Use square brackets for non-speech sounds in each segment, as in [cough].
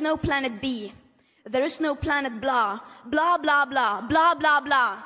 is no planet B. There is no planet blah, blah, blah, blah, blah, blah, blah.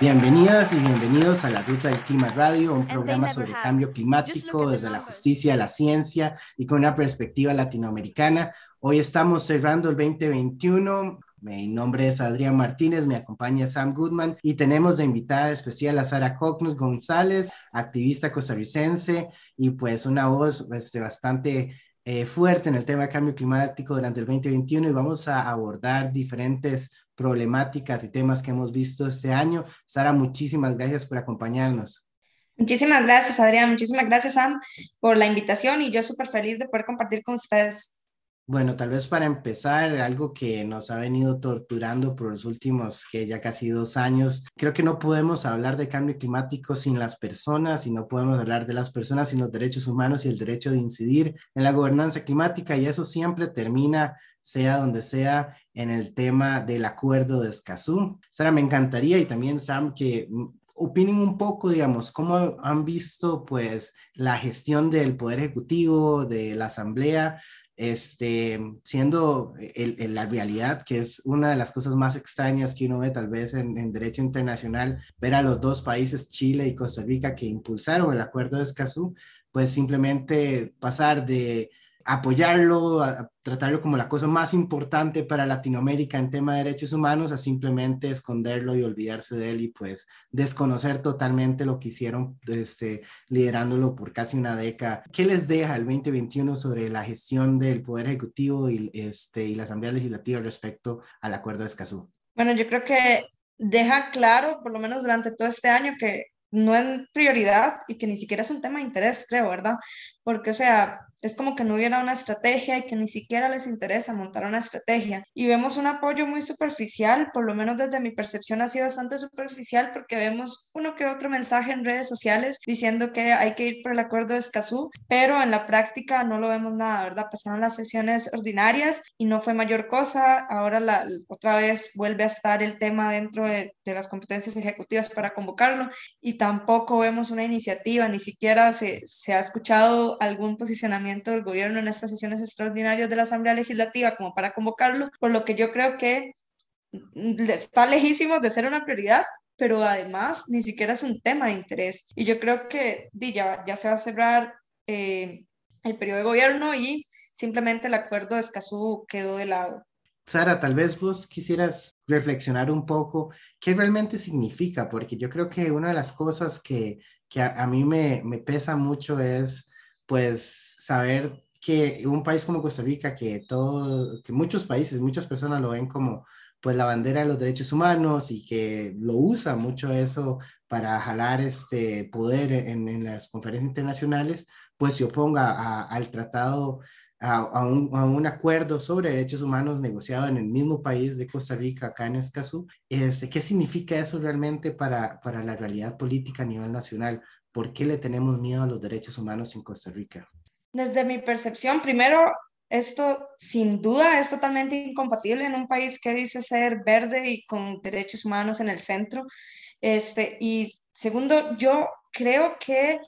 Bienvenidas y bienvenidos a La Ruta del Clima Radio, un programa sobre cambio climático desde la justicia, la ciencia y con una perspectiva latinoamericana. Hoy estamos cerrando el 2021. Mi nombre es Adrián Martínez, me acompaña Sam Goodman y tenemos de invitada especial a Sara Cocnus González, activista costarricense y pues una voz este, bastante eh, fuerte en el tema de cambio climático durante el 2021 y vamos a abordar diferentes problemáticas y temas que hemos visto este año. Sara, muchísimas gracias por acompañarnos. Muchísimas gracias, Adrián. Muchísimas gracias, Sam, por la invitación y yo súper feliz de poder compartir con ustedes. Bueno, tal vez para empezar, algo que nos ha venido torturando por los últimos, que ya casi dos años, creo que no podemos hablar de cambio climático sin las personas y no podemos hablar de las personas sin los derechos humanos y el derecho de incidir en la gobernanza climática y eso siempre termina, sea donde sea, en el tema del acuerdo de Escazú. Sara, me encantaría y también Sam que opinen un poco, digamos, cómo han visto pues la gestión del Poder Ejecutivo, de la Asamblea este, siendo la realidad, que es una de las cosas más extrañas que uno ve tal vez en, en, derecho internacional, ver a los dos países, Chile y Costa Rica, que impulsaron el acuerdo de Escazú, pues simplemente pasar de apoyarlo, a, tratarlo como la cosa más importante para Latinoamérica en tema de derechos humanos, a simplemente esconderlo y olvidarse de él y pues desconocer totalmente lo que hicieron este, liderándolo por casi una década. ¿Qué les deja el 2021 sobre la gestión del Poder Ejecutivo y, este, y la Asamblea Legislativa respecto al Acuerdo de Escazú? Bueno, yo creo que deja claro, por lo menos durante todo este año, que no es prioridad y que ni siquiera es un tema de interés, creo, ¿verdad? Porque, o sea, es como que no hubiera una estrategia y que ni siquiera les interesa montar una estrategia. Y vemos un apoyo muy superficial, por lo menos desde mi percepción ha sido bastante superficial porque vemos uno que otro mensaje en redes sociales diciendo que hay que ir por el acuerdo de Escazú, pero en la práctica no lo vemos nada, ¿verdad? Pasaron las sesiones ordinarias y no fue mayor cosa. Ahora la, otra vez vuelve a estar el tema dentro de, de las competencias ejecutivas para convocarlo y tampoco vemos una iniciativa, ni siquiera se, se ha escuchado algún posicionamiento del gobierno en estas sesiones extraordinarias de la Asamblea Legislativa como para convocarlo, por lo que yo creo que está lejísimo de ser una prioridad, pero además ni siquiera es un tema de interés. Y yo creo que ya, ya se va a cerrar eh, el periodo de gobierno y simplemente el acuerdo de Escazú quedó de lado. Sara, tal vez vos quisieras reflexionar un poco qué realmente significa, porque yo creo que una de las cosas que, que a, mí me, me pesa mucho es pues saber que un país como Costa Rica, que todo, que muchos países, muchas personas lo ven como pues la bandera de los derechos humanos y que lo usa mucho eso para jalar este poder en, en las conferencias internacionales, pues se oponga al tratado, a, un, acuerdo sobre derechos humanos negociado en el mismo país de Costa Rica, acá en Escazú. Es, ¿Qué significa eso realmente para, para la realidad política a nivel nacional? ¿Por qué le tenemos miedo a los derechos humanos en Costa Rica? Desde mi percepción, primero, esto sin duda es totalmente incompatible en un país que dice ser verde y con derechos humanos en el centro. Este, y segundo, yo creo que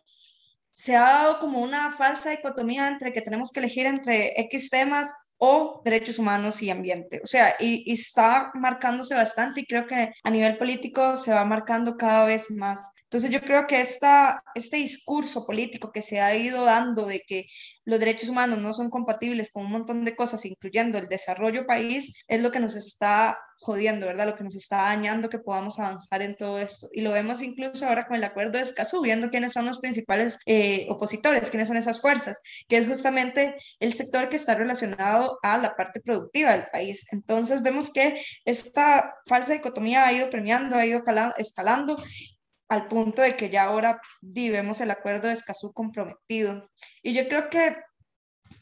se ha dado como una falsa dicotomía entre que tenemos que elegir entre X temas o derechos humanos y ambiente. O sea, y, está marcándose bastante y creo que a nivel político se va marcando cada vez más. Entonces yo creo que esta, este discurso político que se ha ido dando de que los derechos humanos no son compatibles con un montón de cosas, incluyendo el desarrollo país, es lo que nos está jodiendo, ¿verdad? Lo que nos está dañando que podamos avanzar en todo esto. Y lo vemos incluso ahora con el acuerdo de Escazú, viendo quiénes son los principales eh, opositores, quiénes son esas fuerzas, que es justamente el sector que está relacionado a la parte productiva del país. Entonces vemos que esta falsa dicotomía ha ido premiando, ha ido escalando al punto de que ya ahora vemos el acuerdo de Escazú comprometido. Y yo creo que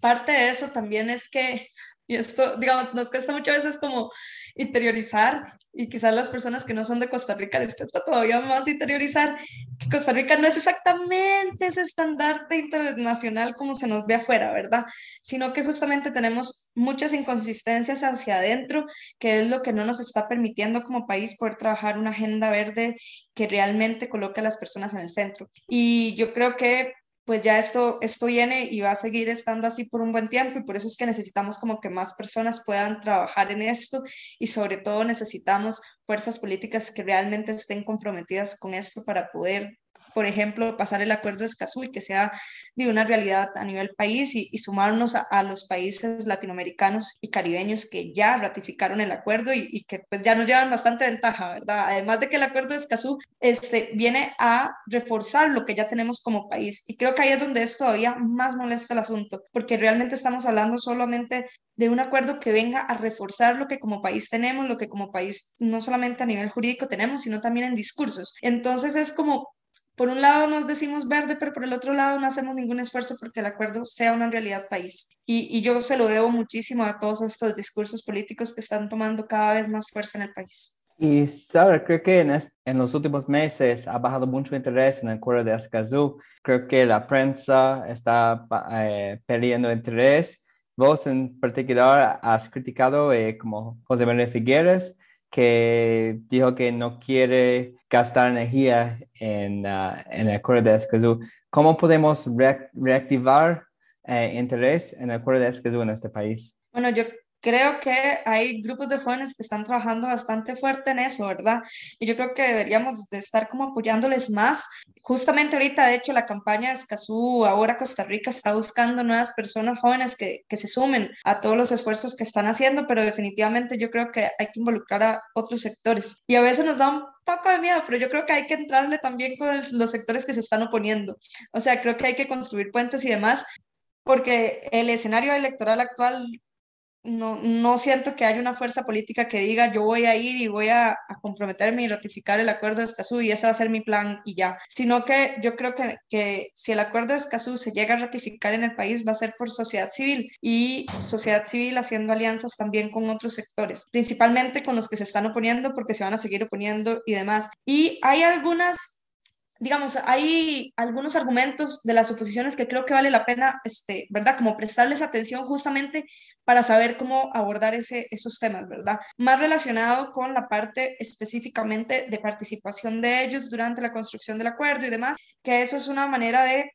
parte de eso también es que, y esto, digamos, nos cuesta muchas veces como interiorizar, y quizás las personas que no son de Costa Rica les cuesta todavía más interiorizar, que Costa Rica no es exactamente ese estandarte internacional como se nos ve afuera, ¿verdad? Sino que justamente tenemos muchas inconsistencias hacia adentro, que es lo que no nos está permitiendo como país poder trabajar una agenda verde que realmente coloque a las personas en el centro. Y yo creo que pues ya esto, esto viene y va a seguir estando así por un buen tiempo y por eso es que necesitamos como que más personas puedan trabajar en esto y sobre todo necesitamos fuerzas políticas que realmente estén comprometidas con esto para poder por ejemplo, pasar el acuerdo de Escazú y que sea de una realidad a nivel país y, sumarnos a, los países latinoamericanos y caribeños que ya ratificaron el acuerdo y, que pues ya nos llevan bastante ventaja, ¿verdad? Además de que el acuerdo de Escazú este, viene a reforzar lo que ya tenemos como país y creo que ahí es donde es todavía más molesto el asunto, porque realmente estamos hablando solamente de un acuerdo que venga a reforzar lo que como país tenemos, lo que como país no solamente a nivel jurídico tenemos, sino también en discursos. Entonces es como por un lado nos decimos verde, pero por el otro lado no hacemos ningún esfuerzo porque el acuerdo sea una realidad país. Y, y, yo se lo debo muchísimo a todos estos discursos políticos que están tomando cada vez más fuerza en el país. Y Sara, creo que en, en los últimos meses ha bajado mucho interés en el acuerdo de Escazú. Creo que la prensa está eh, perdiendo interés. Vos en particular has criticado eh, como José Manuel Figueres que dijo que no quiere gastar energía en, uh, en el acuerdo de Escazú. ¿Cómo podemos reactivar eh, interés en el acuerdo de Escazú en este país? Bueno, yo creo que hay grupos de jóvenes que están trabajando bastante fuerte en eso, ¿verdad? Y yo creo que deberíamos de estar como apoyándoles más. Justamente ahorita, de hecho, la campaña de Escazú, ahora Costa Rica está buscando nuevas personas jóvenes que, que se sumen a todos los esfuerzos que están haciendo, pero definitivamente yo creo que hay que involucrar a otros sectores. Y a veces nos da un poco de miedo, pero yo creo que hay que entrarle también con los sectores que se están oponiendo. O sea, creo que hay que construir puentes y demás, porque el escenario electoral actual no, no siento que haya una fuerza política que diga yo voy a ir y voy a, comprometerme y ratificar el acuerdo de Escazú y ese va a ser mi plan y ya, sino que yo creo que, que si el acuerdo de Escazú se llega a ratificar en el país va a ser por sociedad civil y sociedad civil haciendo alianzas también con otros sectores, principalmente con los que se están oponiendo porque se van a seguir oponiendo y demás. Y hay algunas digamos, hay algunos argumentos de las oposiciones que creo que vale la pena, este, ¿verdad? Como prestarles atención justamente para saber cómo abordar ese, esos temas, ¿verdad? Más relacionado con la parte específicamente de participación de ellos durante la construcción del acuerdo y demás, que eso es una manera de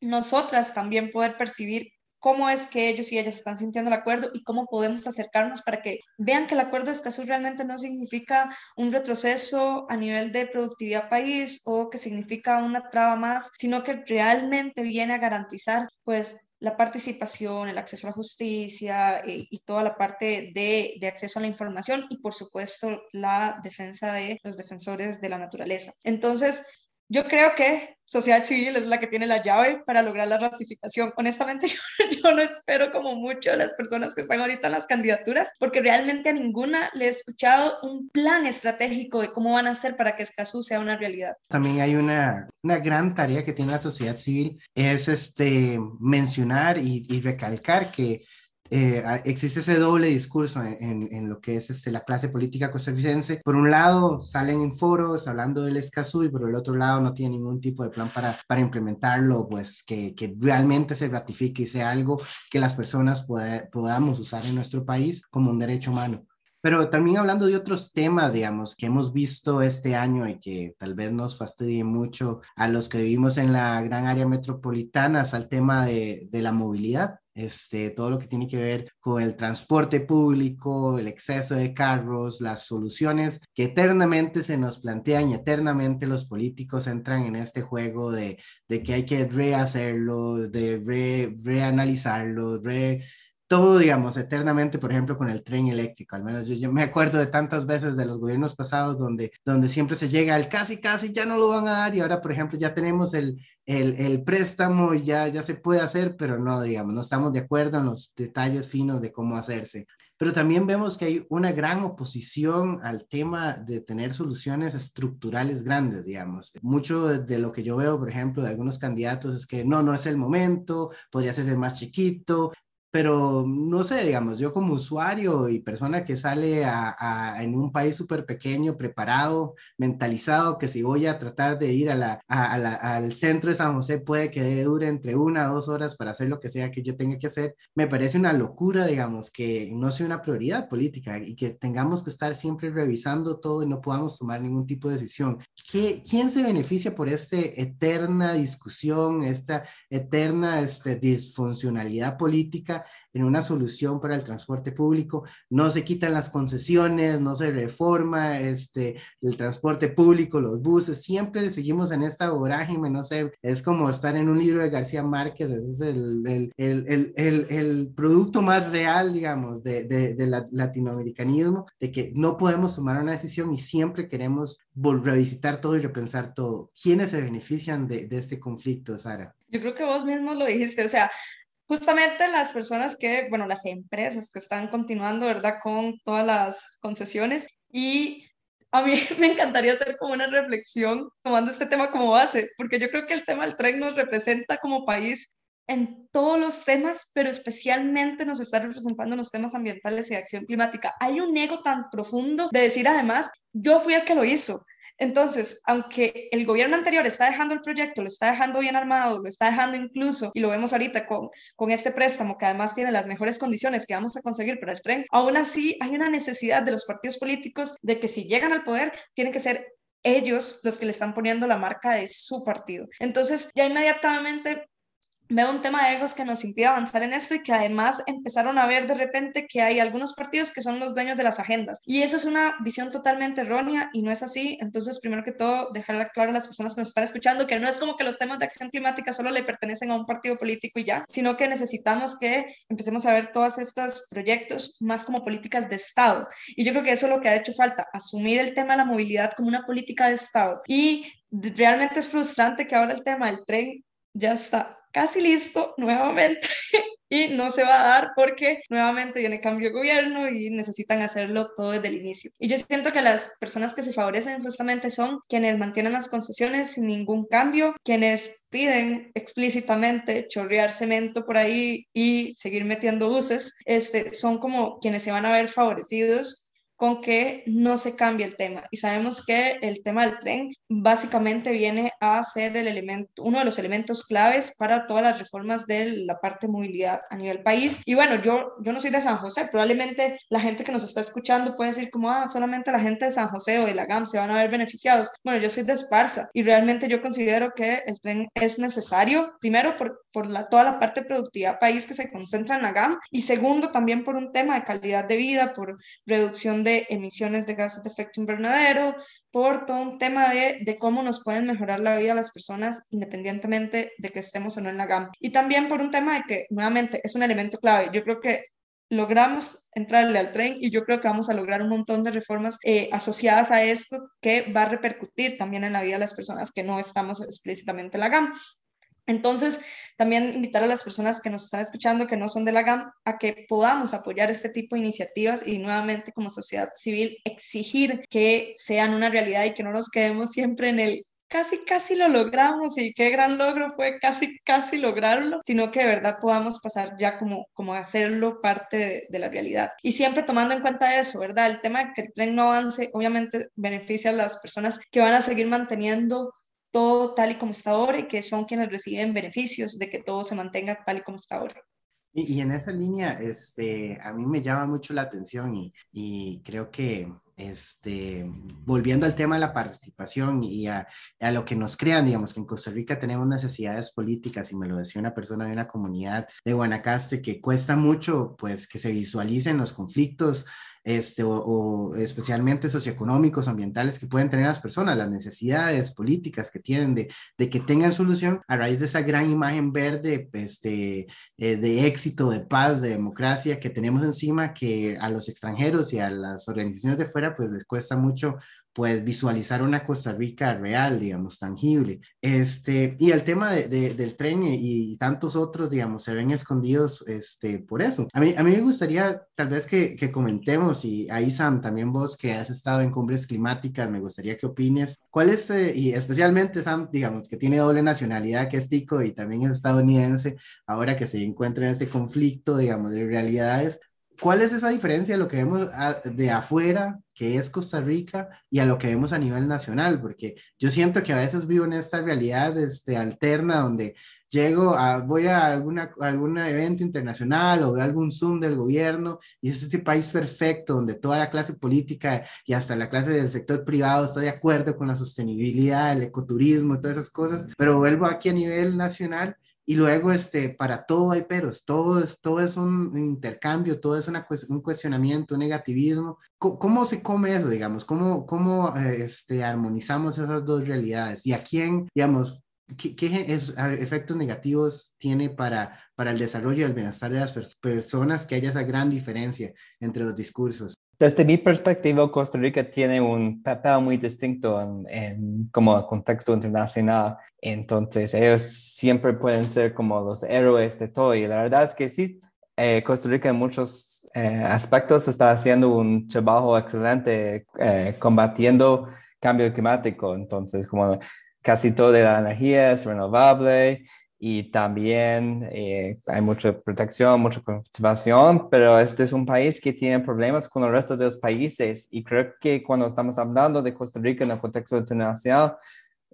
nosotras también poder percibir cómo es que ellos y ellas están sintiendo el acuerdo y cómo podemos acercarnos para que vean que el acuerdo de Escazú realmente no significa un retroceso a nivel de productividad país o que significa una traba más, sino que realmente viene a garantizar pues la participación, el acceso a la justicia y, eh, y toda la parte de, de, acceso a la información y por supuesto la defensa de los defensores de la naturaleza. Entonces, yo creo que sociedad civil es la que tiene la llave para lograr la ratificación. Honestamente, [laughs] yo, no espero como mucho a las personas que están ahorita en las candidaturas, porque realmente a ninguna le he escuchado un plan estratégico de cómo van a hacer para que Escazú sea una realidad. También hay una, una gran tarea que tiene la sociedad civil, es este, mencionar y, y recalcar que eh, existe ese doble discurso en, en, lo que es este, la clase política costarricense. Por un lado, salen en foros hablando del Escazú y por el otro lado no tiene ningún tipo de plan para, para implementarlo, pues que, que realmente se ratifique y sea algo que las personas podamos usar en nuestro país como un derecho humano. Pero también hablando de otros temas, digamos, que hemos visto este año y que tal vez nos fastidie mucho a los que vivimos en la gran área metropolitana, es el tema de, de la movilidad. Este, todo lo que tiene que ver con el transporte público, el exceso de carros, las soluciones que eternamente se nos plantean y eternamente los políticos entran en este juego de, que hay que rehacerlo, de re, reanalizarlo, re todo, digamos, eternamente, por ejemplo, con el tren eléctrico. Al menos yo, me acuerdo de tantas veces de los gobiernos pasados donde, donde siempre se llega al casi, casi, ya no lo van a dar y ahora, por ejemplo, ya tenemos el, el, el préstamo y ya, ya se puede hacer, pero no, digamos, no estamos de acuerdo en los detalles finos de cómo hacerse. Pero también vemos que hay una gran oposición al tema de tener soluciones estructurales grandes, digamos. Mucho de lo que yo veo, por ejemplo, de algunos candidatos es que no, no es el momento, podría ser más chiquito, pero no sé, digamos, yo como usuario y persona que sale a, en un país súper pequeño, preparado, mentalizado, que si voy a tratar de ir a la, al centro de San José puede que dure entre una o dos horas para hacer lo que sea que yo tenga que hacer, me parece una locura, digamos, que no sea una prioridad política y que tengamos que estar siempre revisando todo y no podamos tomar ningún tipo de decisión. ¿Qué, ¿Quién se beneficia por esta eterna discusión, esta eterna este, disfuncionalidad política en una solución para el transporte público. No se quitan las concesiones, no se reforma este, el transporte público, los buses, siempre seguimos en esta vorágine, no sé, es como estar en un libro de García Márquez, ese es el, el, el, el producto más real, digamos, de, de, de la, latinoamericanismo, de que no podemos tomar una decisión y siempre queremos revisitar todo y repensar todo. ¿Quiénes se benefician de, de este conflicto, Sara? Yo creo que vos mismo lo dijiste, o sea, justamente las personas que, bueno, las empresas que están continuando, ¿verdad? Con todas las concesiones y a mí [laughs] me encantaría hacer como una reflexión tomando este tema como base, porque yo creo que el tema del tren nos representa como país en todos los temas, pero especialmente nos está representando en los temas ambientales y acción climática. Hay un ego tan profundo de decir además, yo fui el que lo hizo, entonces, aunque el gobierno anterior está dejando el proyecto, lo está dejando bien armado, lo está dejando incluso, y lo vemos ahorita con, con este préstamo que además tiene las mejores condiciones que vamos a conseguir para el tren, aún así hay una necesidad de los partidos políticos de que si llegan al poder, tienen que ser ellos los que le están poniendo la marca de su partido. Entonces, ya inmediatamente veo un tema de egos que nos impide avanzar en esto y que además empezaron a ver de repente que hay algunos partidos que son los dueños de las agendas. Y eso es una visión totalmente errónea y no es así. Entonces, primero que todo, dejar claro a las personas que nos están escuchando que no es como que los temas de acción climática solo le pertenecen a un partido político y ya, sino que necesitamos que empecemos a ver todos estos proyectos más como políticas de Estado. Y yo creo que eso es lo que ha hecho falta, asumir el tema de la movilidad como una política de Estado. Y realmente es frustrante que ahora el tema del tren ya está casi listo nuevamente [laughs] y no se va a dar porque nuevamente viene cambio de gobierno y necesitan hacerlo todo desde el inicio. Y yo siento que las personas que se favorecen justamente son quienes mantienen las concesiones sin ningún cambio, quienes piden explícitamente chorrear cemento por ahí y seguir metiendo buses, este, son como quienes se van a ver favorecidos con que no se cambie el tema. Y sabemos que el tema del tren básicamente viene a ser el elemento, uno de los elementos claves para todas las reformas de la parte de movilidad a nivel país. Y bueno, yo, yo no soy de San José, probablemente la gente que nos está escuchando puede decir como, ah, solamente la gente de San José o de la GAM se van a ver beneficiados. Bueno, yo soy de Esparza y realmente yo considero que el tren es necesario, primero por, por la, toda la parte de productividad país que se concentra en la GAM y segundo también por un tema de calidad de vida, por reducción de emisiones de gases de efecto invernadero, por todo un tema de, de, cómo nos pueden mejorar la vida las personas independientemente de que estemos o no en la GAM. Y también por un tema de que, nuevamente, es un elemento clave. Yo creo que logramos entrarle al tren y yo creo que vamos a lograr un montón de reformas eh, asociadas a esto que va a repercutir también en la vida de las personas que no estamos explícitamente en la GAM. Entonces, también invitar a las personas que nos están escuchando, que no son de la GAM, a que podamos apoyar este tipo de iniciativas y nuevamente como sociedad civil exigir que sean una realidad y que no nos quedemos siempre en el casi, casi lo logramos y qué gran logro fue casi, casi lograrlo, sino que de verdad podamos pasar ya como, como hacerlo parte de, de la realidad. Y siempre tomando en cuenta eso, ¿verdad? El tema de que el tren no avance obviamente beneficia a las personas que van a seguir manteniendo todo tal y como está ahora y que son quienes reciben beneficios de que todo se mantenga tal y como está ahora. Y, y en esa línea, este, a mí me llama mucho la atención y, y creo que este, volviendo al tema de la participación y a, a, lo que nos crean, digamos que en Costa Rica tenemos necesidades políticas, y me lo decía una persona de una comunidad de Guanacaste, que cuesta mucho, pues, que se visualicen los conflictos este, o, especialmente socioeconómicos, ambientales que pueden tener las personas, las necesidades políticas que tienen de, que tengan solución a raíz de esa gran imagen verde este, eh, de éxito, de paz, de democracia que tenemos encima, que a los extranjeros y a las organizaciones de fuera pues les cuesta mucho pues visualizar una Costa Rica real, digamos, tangible. Este, y el tema de, del tren y, tantos otros, digamos, se ven escondidos este, por eso. A mí, a mí me gustaría tal vez que, que comentemos, y ahí Sam, también vos que has estado en cumbres climáticas, me gustaría que opines, ¿cuál es, eh, y especialmente Sam, digamos, que tiene doble nacionalidad, que es tico y también es estadounidense, ahora que se encuentra en este conflicto, digamos, de realidades, ¿Cuál es esa diferencia de lo que vemos de afuera, que es Costa Rica, y a lo que vemos a nivel nacional? Porque yo siento que a veces vivo en esta realidad este, alterna donde llego a, voy a alguna, algún evento internacional o veo algún Zoom del gobierno y es ese país perfecto donde toda la clase política y hasta la clase del sector privado está de acuerdo con la sostenibilidad, el ecoturismo y todas esas cosas, pero vuelvo aquí a nivel nacional y luego, este, para todo hay peros, todo es, todo es un intercambio, todo es una, un cuestionamiento, un negativismo. ¿Cómo, se come eso, digamos? ¿Cómo, cómo eh, este, armonizamos esas dos realidades? ¿Y a quién, digamos, qué, qué efectos negativos tiene para, para el desarrollo y el bienestar de las personas que haya esa gran diferencia entre los discursos? Desde mi perspectiva, Costa Rica tiene un papel muy distinto en, como contexto internacional. Entonces, ellos siempre pueden ser como los héroes de todo. Y la verdad es que sí, eh, Costa Rica en muchos eh, aspectos está haciendo un trabajo excelente eh, combatiendo cambio climático. Entonces, como casi toda la energía es renovable y también eh, hay mucha protección, mucha conservación, pero este es un país que tiene problemas con el resto de los países y creo que cuando estamos hablando de Costa Rica en el contexto internacional,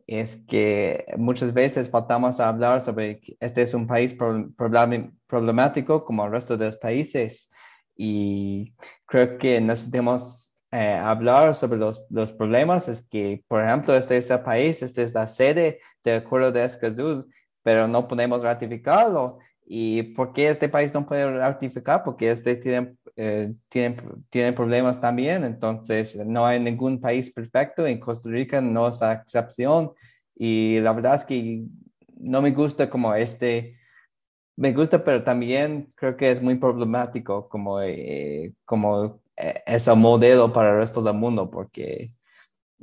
es que muchas veces faltamos a hablar sobre que este es un país problemático como el resto de los países y creo que necesitamos eh, hablar sobre los, los, problemas, es que, por ejemplo, este es el país, esta es la sede del acuerdo de Escazú, pero no podemos ratificarlo. ¿Y por qué este país no puede ratificar? Porque este tiene, eh, tiene, tiene problemas también. Entonces, no hay ningún país perfecto. En Costa Rica no es la excepción. Y la verdad es que no me gusta como este, me gusta, pero también creo que es muy problemático como, eh, como eh, ese modelo para el resto del mundo, porque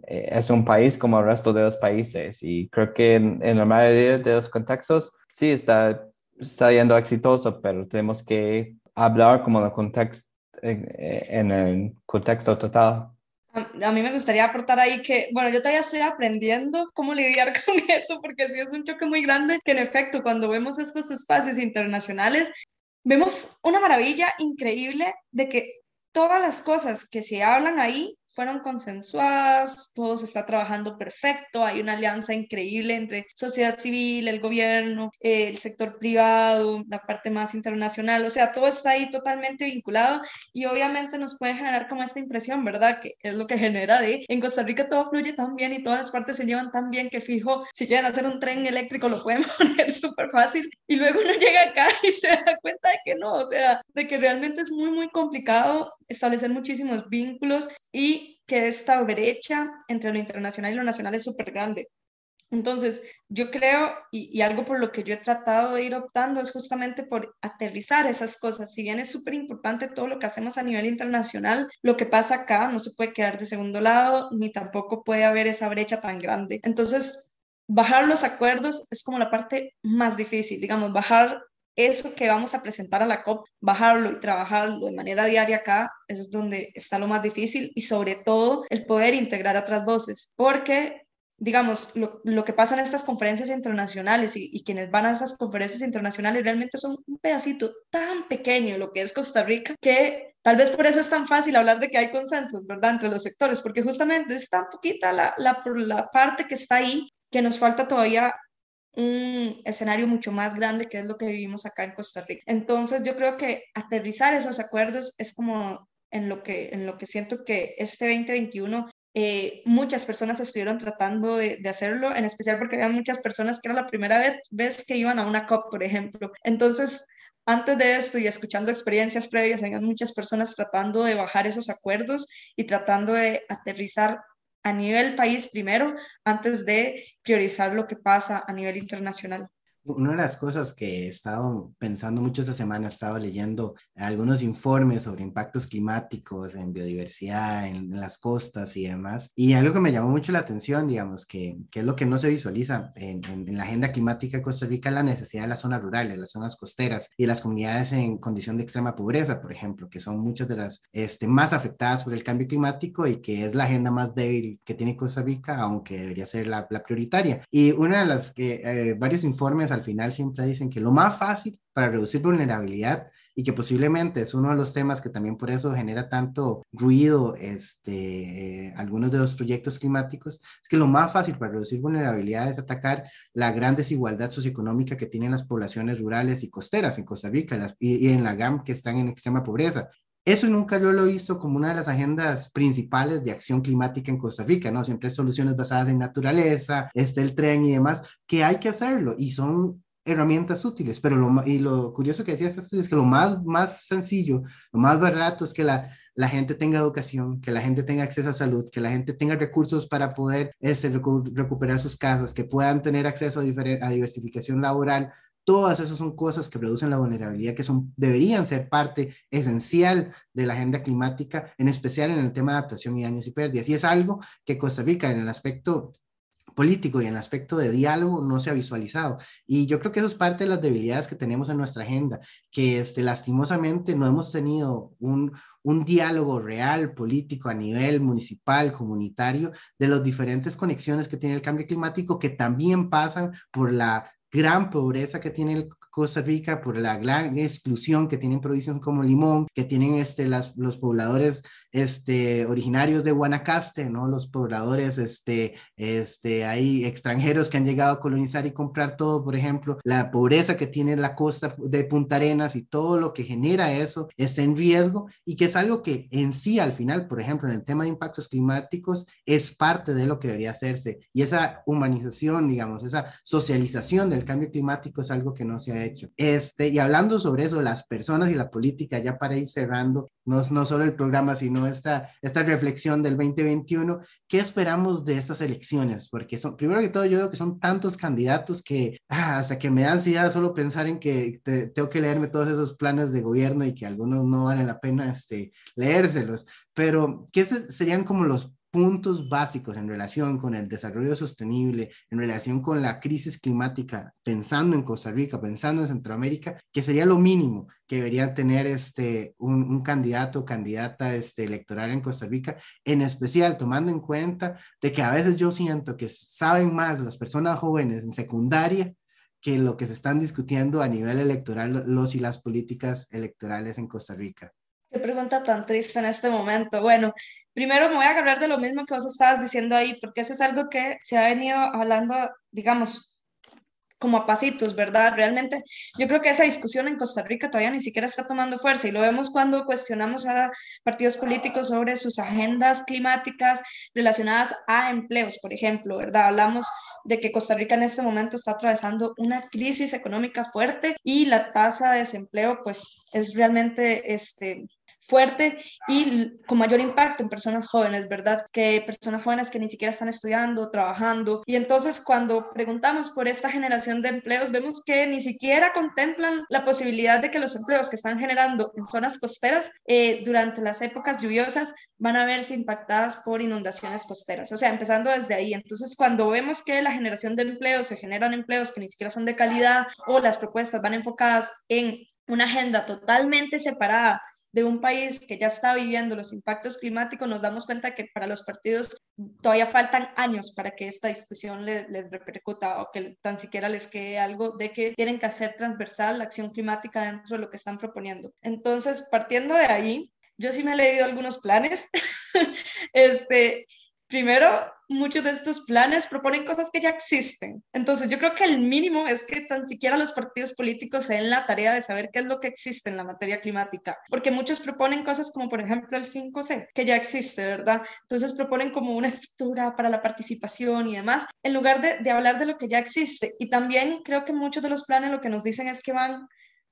es un país como el resto de los países y creo que en, la mayoría de los contextos sí está, yendo exitoso, pero tenemos que hablar como en el en, el contexto total. A mí me gustaría aportar ahí que, bueno, yo todavía estoy aprendiendo cómo lidiar [laughs] con eso, porque sí es un choque muy grande, que en efecto, cuando vemos estos espacios internacionales, vemos una maravilla increíble de que todas las cosas que se hablan ahí fueron consensuadas, todo se está trabajando perfecto, hay una alianza increíble entre sociedad civil, el gobierno, el sector privado, la parte más internacional, o sea, todo está ahí totalmente vinculado y obviamente nos puede generar como esta impresión, ¿verdad? Que es lo que genera de, en Costa Rica todo fluye tan bien y todas las partes se llevan tan bien que fijo, si quieren hacer un tren eléctrico lo pueden [laughs] poner súper fácil y luego uno llega acá [laughs] y se da cuenta de que no, o sea, de que realmente es muy, muy complicado establecer muchísimos vínculos y que esta brecha entre lo internacional y lo nacional es súper grande. Entonces, yo creo, y, algo por lo que yo he tratado de ir optando es justamente por aterrizar esas cosas. Si bien es súper importante todo lo que hacemos a nivel internacional, lo que pasa acá no se puede quedar de segundo lado, ni tampoco puede haber esa brecha tan grande. Entonces, bajar los acuerdos es como la parte más difícil, digamos, bajar eso que vamos a presentar a la COP, bajarlo y trabajarlo de manera diaria acá, es donde está lo más difícil y sobre todo el poder integrar otras voces, porque digamos, lo, lo, que pasa en estas conferencias internacionales y, y, quienes van a esas conferencias internacionales realmente son un pedacito tan pequeño lo que es Costa Rica que tal vez por eso es tan fácil hablar de que hay consensos, ¿verdad?, entre los sectores, porque justamente es tan poquita la, la, la parte que está ahí que nos falta todavía un escenario mucho más grande que es lo que vivimos acá en Costa Rica. Entonces yo creo que aterrizar esos acuerdos es como en lo que, en lo que siento que este 2021 eh, muchas personas estuvieron tratando de, hacerlo, en especial porque había muchas personas que era la primera vez, vez que iban a una COP, por ejemplo. Entonces, antes de esto y escuchando experiencias previas, había muchas personas tratando de bajar esos acuerdos y tratando de aterrizar a nivel país primero antes de priorizar lo que pasa a nivel internacional. Una de las cosas que he estado pensando mucho esta semana, he estado leyendo algunos informes sobre impactos climáticos en biodiversidad, en, las costas y demás. Y algo que me llamó mucho la atención, digamos, que, que es lo que no se visualiza en, en, la agenda climática de Costa Rica, la necesidad de las zonas rurales, las zonas costeras y las comunidades en condición de extrema pobreza, por ejemplo, que son muchas de las este, más afectadas por el cambio climático y que es la agenda más débil que tiene Costa Rica, aunque debería ser la, la prioritaria. Y una de las que eh, varios informes al final siempre dicen que lo más fácil para reducir vulnerabilidad y que posiblemente es uno de los temas que también por eso genera tanto ruido este, eh, algunos de los proyectos climáticos, es que lo más fácil para reducir vulnerabilidad es atacar la gran desigualdad socioeconómica que tienen las poblaciones rurales y costeras en Costa Rica y, y en la GAM que están en extrema pobreza. Eso nunca yo lo he visto como una de las agendas principales de acción climática en Costa Rica, ¿no? Siempre soluciones basadas en naturaleza, este el tren y demás, que hay que hacerlo y son herramientas útiles, pero lo, y lo curioso que decía es que lo más, más sencillo, lo más barato es que la, la gente tenga educación, que la gente tenga acceso a salud, que la gente tenga recursos para poder este, recuperar sus casas, que puedan tener acceso a diversificación laboral, Todas esas son cosas que reducen la vulnerabilidad, que son, deberían ser parte esencial de la agenda climática, en especial en el tema de adaptación y daños y pérdidas. Y es algo que Costa Rica en el aspecto político y en el aspecto de diálogo no se ha visualizado. Y yo creo que eso es parte de las debilidades que tenemos en nuestra agenda, que este, lastimosamente no hemos tenido un, un diálogo real, político, a nivel municipal, comunitario, de las diferentes conexiones que tiene el cambio climático, que también pasan por la gran pobreza que tiene Costa Rica, por la gran exclusión que tienen provincias como Limón, que tienen este, las, los pobladores este, originarios de Guanacaste, ¿no? Los pobladores, este, este, hay extranjeros que han llegado a colonizar y comprar todo, por ejemplo, la pobreza que tiene la costa de Punta Arenas y todo lo que genera eso está en riesgo y que es algo que en sí al final, por ejemplo, en el tema de impactos climáticos, es parte de lo que debería hacerse y esa humanización, digamos, esa socialización del cambio climático es algo que no se ha hecho. Este, y hablando sobre eso, las personas y la política, ya para ir cerrando, no, no solo el programa, sino esta, esta reflexión del 2021. ¿Qué esperamos de estas elecciones? Porque son, primero que todo, yo veo que son tantos candidatos que ah, hasta que me da ansiedad solo pensar en que tengo que leerme todos esos planes de gobierno y que algunos no valen la pena este, leérselos. Pero, ¿qué serían como los puntos básicos en relación con el desarrollo sostenible, en relación con la crisis climática, pensando en Costa Rica, pensando en Centroamérica, que sería lo mínimo que debería tener este, un, candidato o candidata este, electoral en Costa Rica, en especial tomando en cuenta de que a veces yo siento que saben más las personas jóvenes en secundaria que lo que se están discutiendo a nivel electoral los y las políticas electorales en Costa Rica. Qué pregunta tan triste en este momento. Bueno, primero me voy a hablar de lo mismo que vos estabas diciendo ahí, porque eso es algo que se ha venido hablando, digamos, como a pasitos, ¿verdad? Realmente yo creo que esa discusión en Costa Rica todavía ni siquiera está tomando fuerza y lo vemos cuando cuestionamos a partidos políticos sobre sus agendas climáticas relacionadas a empleos, por ejemplo, ¿verdad? Hablamos de que Costa Rica en este momento está atravesando una crisis económica fuerte y la tasa de desempleo pues es realmente este fuerte y con mayor impacto en personas jóvenes, ¿verdad? Que personas jóvenes que ni siquiera están estudiando, trabajando. Y entonces cuando preguntamos por esta generación de empleos, vemos que ni siquiera contemplan la posibilidad de que los empleos que están generando en zonas costeras eh, durante las épocas lluviosas van a verse impactadas por inundaciones costeras. O sea, empezando desde ahí. Entonces, cuando vemos que la generación de empleos se generan empleos que ni siquiera son de calidad o las propuestas van enfocadas en una agenda totalmente separada de un país que ya está viviendo los impactos climáticos, nos damos cuenta que para los partidos todavía faltan años para que esta discusión les repercuta o que tan siquiera les quede algo de que tienen que hacer transversal la acción climática dentro de lo que están proponiendo. Entonces, partiendo de ahí, yo sí me he leído algunos planes. [laughs] este, primero, muchos de estos planes proponen cosas que ya existen. Entonces, yo creo que el mínimo es que tan siquiera los partidos políticos se den la tarea de saber qué es lo que existe en la materia climática, porque muchos proponen cosas como, por ejemplo, el 5C, que ya existe, ¿verdad? Entonces, proponen como una estructura para la participación y demás, en lugar de, hablar de lo que ya existe. Y también creo que muchos de los planes lo que nos dicen es que van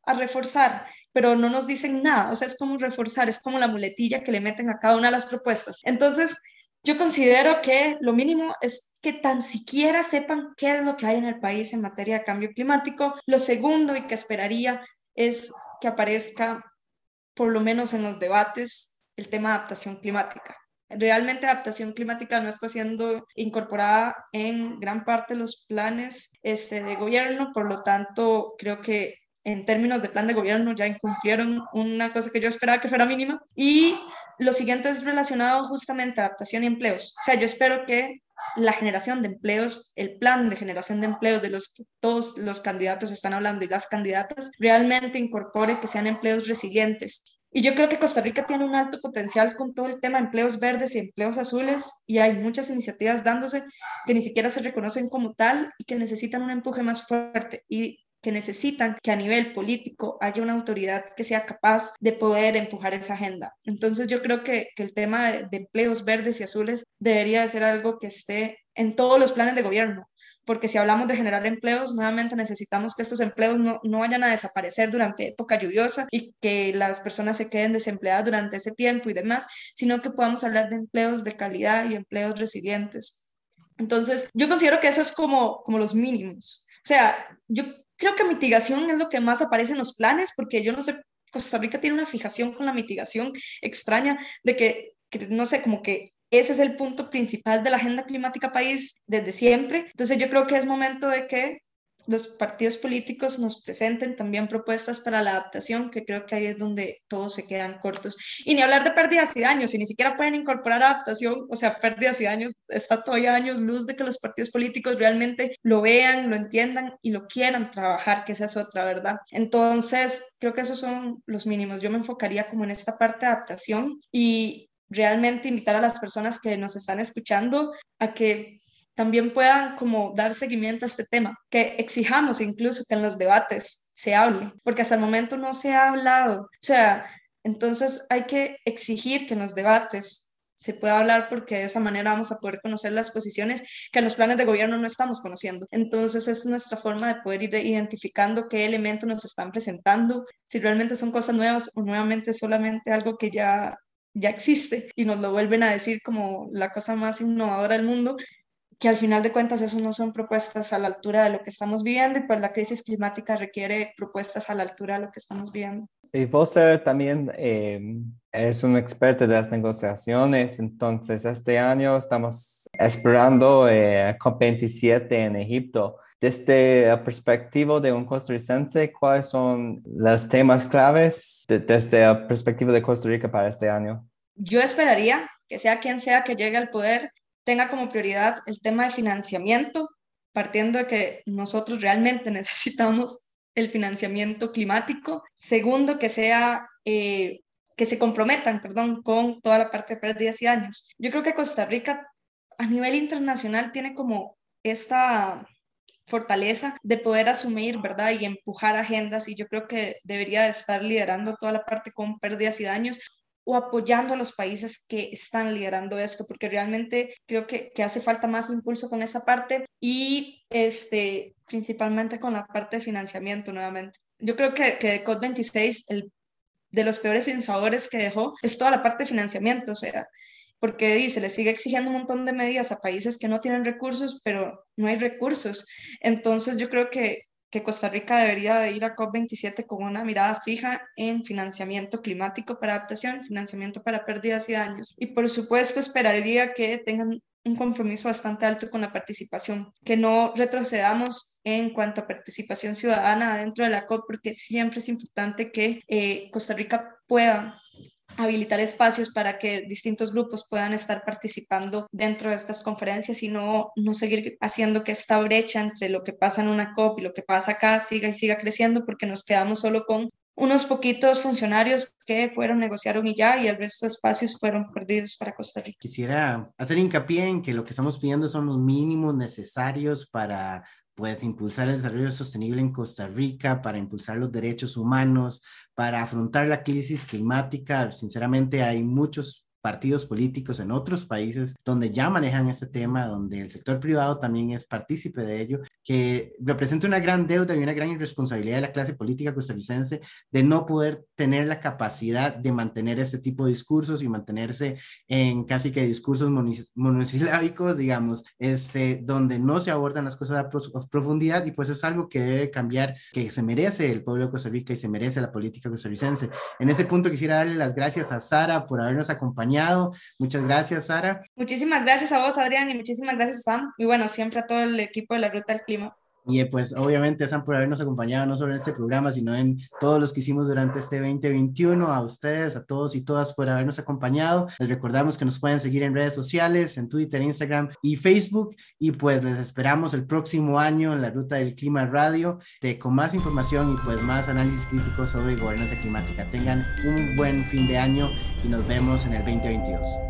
a reforzar, pero no nos dicen nada, o sea, es como reforzar, es como la muletilla que le meten a cada una de las propuestas. Entonces, yo considero que lo mínimo es que tan siquiera sepan qué es lo que hay en el país en materia de cambio climático. Lo segundo y que esperaría es que aparezca, por lo menos en los debates, el tema de adaptación climática. Realmente adaptación climática no está siendo incorporada en gran parte de los planes este, de gobierno, por lo tanto creo que en términos de plan de gobierno ya incumplieron una cosa que yo esperaba que fuera mínima. Y lo siguiente es relacionado justamente a adaptación y empleos. O sea, yo espero que la generación de empleos, el plan de generación de empleos de los que todos los candidatos están hablando y las candidatas, realmente incorpore que sean empleos resilientes. Y yo creo que Costa Rica tiene un alto potencial con todo el tema de empleos verdes y empleos azules y hay muchas iniciativas dándose que ni siquiera se reconocen como tal y que necesitan un empuje más fuerte. Y que necesitan que a nivel político haya una autoridad que sea capaz de poder empujar esa agenda. Entonces yo creo que, el tema de, empleos verdes y azules debería de ser algo que esté en todos los planes de gobierno, porque si hablamos de generar empleos, nuevamente necesitamos que estos empleos no, no, vayan a desaparecer durante época lluviosa y que las personas se queden desempleadas durante ese tiempo y demás, sino que podamos hablar de empleos de calidad y empleos resilientes. Entonces, yo considero que eso es como, como los mínimos. O sea, yo Creo que mitigación es lo que más aparece en los planes, porque yo no sé, Costa Rica tiene una fijación con la mitigación extraña de que, no sé, como que ese es el punto principal de la agenda climática país desde siempre. Entonces yo creo que es momento de que los partidos políticos nos presenten también propuestas para la adaptación, que creo que ahí es donde todos se quedan cortos. Y ni hablar de pérdidas y daños, si ni siquiera pueden incorporar adaptación, o sea, pérdidas y daños, está todavía años luz de que los partidos políticos realmente lo vean, lo entiendan y lo quieran trabajar, que esa es otra, ¿verdad? Entonces, creo que esos son los mínimos. Yo me enfocaría como en esta parte de adaptación y realmente invitar a las personas que nos están escuchando a que también puedan como dar seguimiento a este tema, que exijamos incluso que en los debates se hable, porque hasta el momento no se ha hablado. O sea, entonces hay que exigir que en los debates se pueda hablar porque de esa manera vamos a poder conocer las posiciones que en los planes de gobierno no estamos conociendo. Entonces es nuestra forma de poder ir identificando qué elementos nos están presentando, si realmente son cosas nuevas o nuevamente solamente algo que ya ya existe y nos lo vuelven a decir como la cosa más innovadora del mundo que al final de cuentas eso no son propuestas a la altura de lo que estamos viviendo y pues la crisis climática requiere propuestas a la altura de lo que estamos viviendo. Y vos también eh, eres un experto de las negociaciones, entonces este año estamos esperando eh, COP27 en Egipto. Desde la perspectiva de un costarricense, ¿cuáles son los temas claves desde la perspectiva de Costa Rica para este año? Yo esperaría que sea quien sea que llegue al poder, tenga como prioridad el tema de financiamiento, partiendo de que nosotros realmente [laughs] necesitamos el financiamiento climático. Segundo, que sea eh, que se comprometan, perdón, con toda la parte de pérdidas y daños. Yo creo que Costa Rica a nivel internacional tiene como esta fortaleza de poder asumir, ¿verdad? Y empujar agendas y yo creo que debería de estar liderando toda la parte con pérdidas y daños o apoyando a los países que están liderando esto, porque realmente creo que, hace falta más impulso con esa parte y este, principalmente con la parte de financiamiento nuevamente. Yo creo que, que COP26, el de los peores insabores que dejó es toda la parte de financiamiento, o sea, porque dice, le sigue exigiendo un montón de medidas a países que no tienen recursos, pero no hay recursos. Entonces yo creo que que Costa Rica debería de ir a COP27 con una mirada fija en financiamiento climático para adaptación, financiamiento para pérdidas y daños. Y por supuesto esperaría que tengan un compromiso bastante alto con la participación, que no retrocedamos en cuanto a participación ciudadana dentro de la COP, porque siempre es importante que eh, Costa Rica pueda habilitar espacios para que distintos grupos puedan estar participando dentro de estas conferencias y no, no seguir haciendo que esta brecha entre lo que pasa en una COP y lo que pasa acá siga y siga creciendo porque nos quedamos solo con unos poquitos funcionarios que fueron, negociaron y ya, y el resto de espacios fueron perdidos para Costa Rica. Quisiera hacer hincapié en que lo que estamos pidiendo son los mínimos necesarios para pues impulsar el desarrollo sostenible en Costa Rica, para impulsar los derechos humanos, para afrontar la crisis climática. Sinceramente, hay muchos partidos políticos en otros países donde ya manejan este tema, donde el sector privado también es partícipe de ello, que representa una gran deuda y una gran irresponsabilidad de la clase política costarricense de no poder tener la capacidad de mantener este tipo de discursos y mantenerse en casi que discursos monosilábicos, digamos, este, donde no se abordan las cosas a, profundidad y pues es algo que debe cambiar, que se merece el pueblo de Costa Rica y se merece la política costarricense. En ese punto quisiera darle las gracias a Sara por habernos acompañado. Muchas gracias, Sara. Muchísimas gracias a vos, Adrián, y muchísimas gracias, Sam. Y bueno, siempre a todo el equipo de la Ruta del Clima. Y pues obviamente Sam por habernos acompañado no solo en este programa, sino en todos los que hicimos durante este 2021. A ustedes, a todos y todas por habernos acompañado. Les recordamos que nos pueden seguir en redes sociales, en Twitter, Instagram y Facebook. Y pues les esperamos el próximo año en la Ruta del Clima Radio con más información y pues más análisis críticos sobre gobernanza climática. Tengan un buen fin de año y nos vemos en el 2022.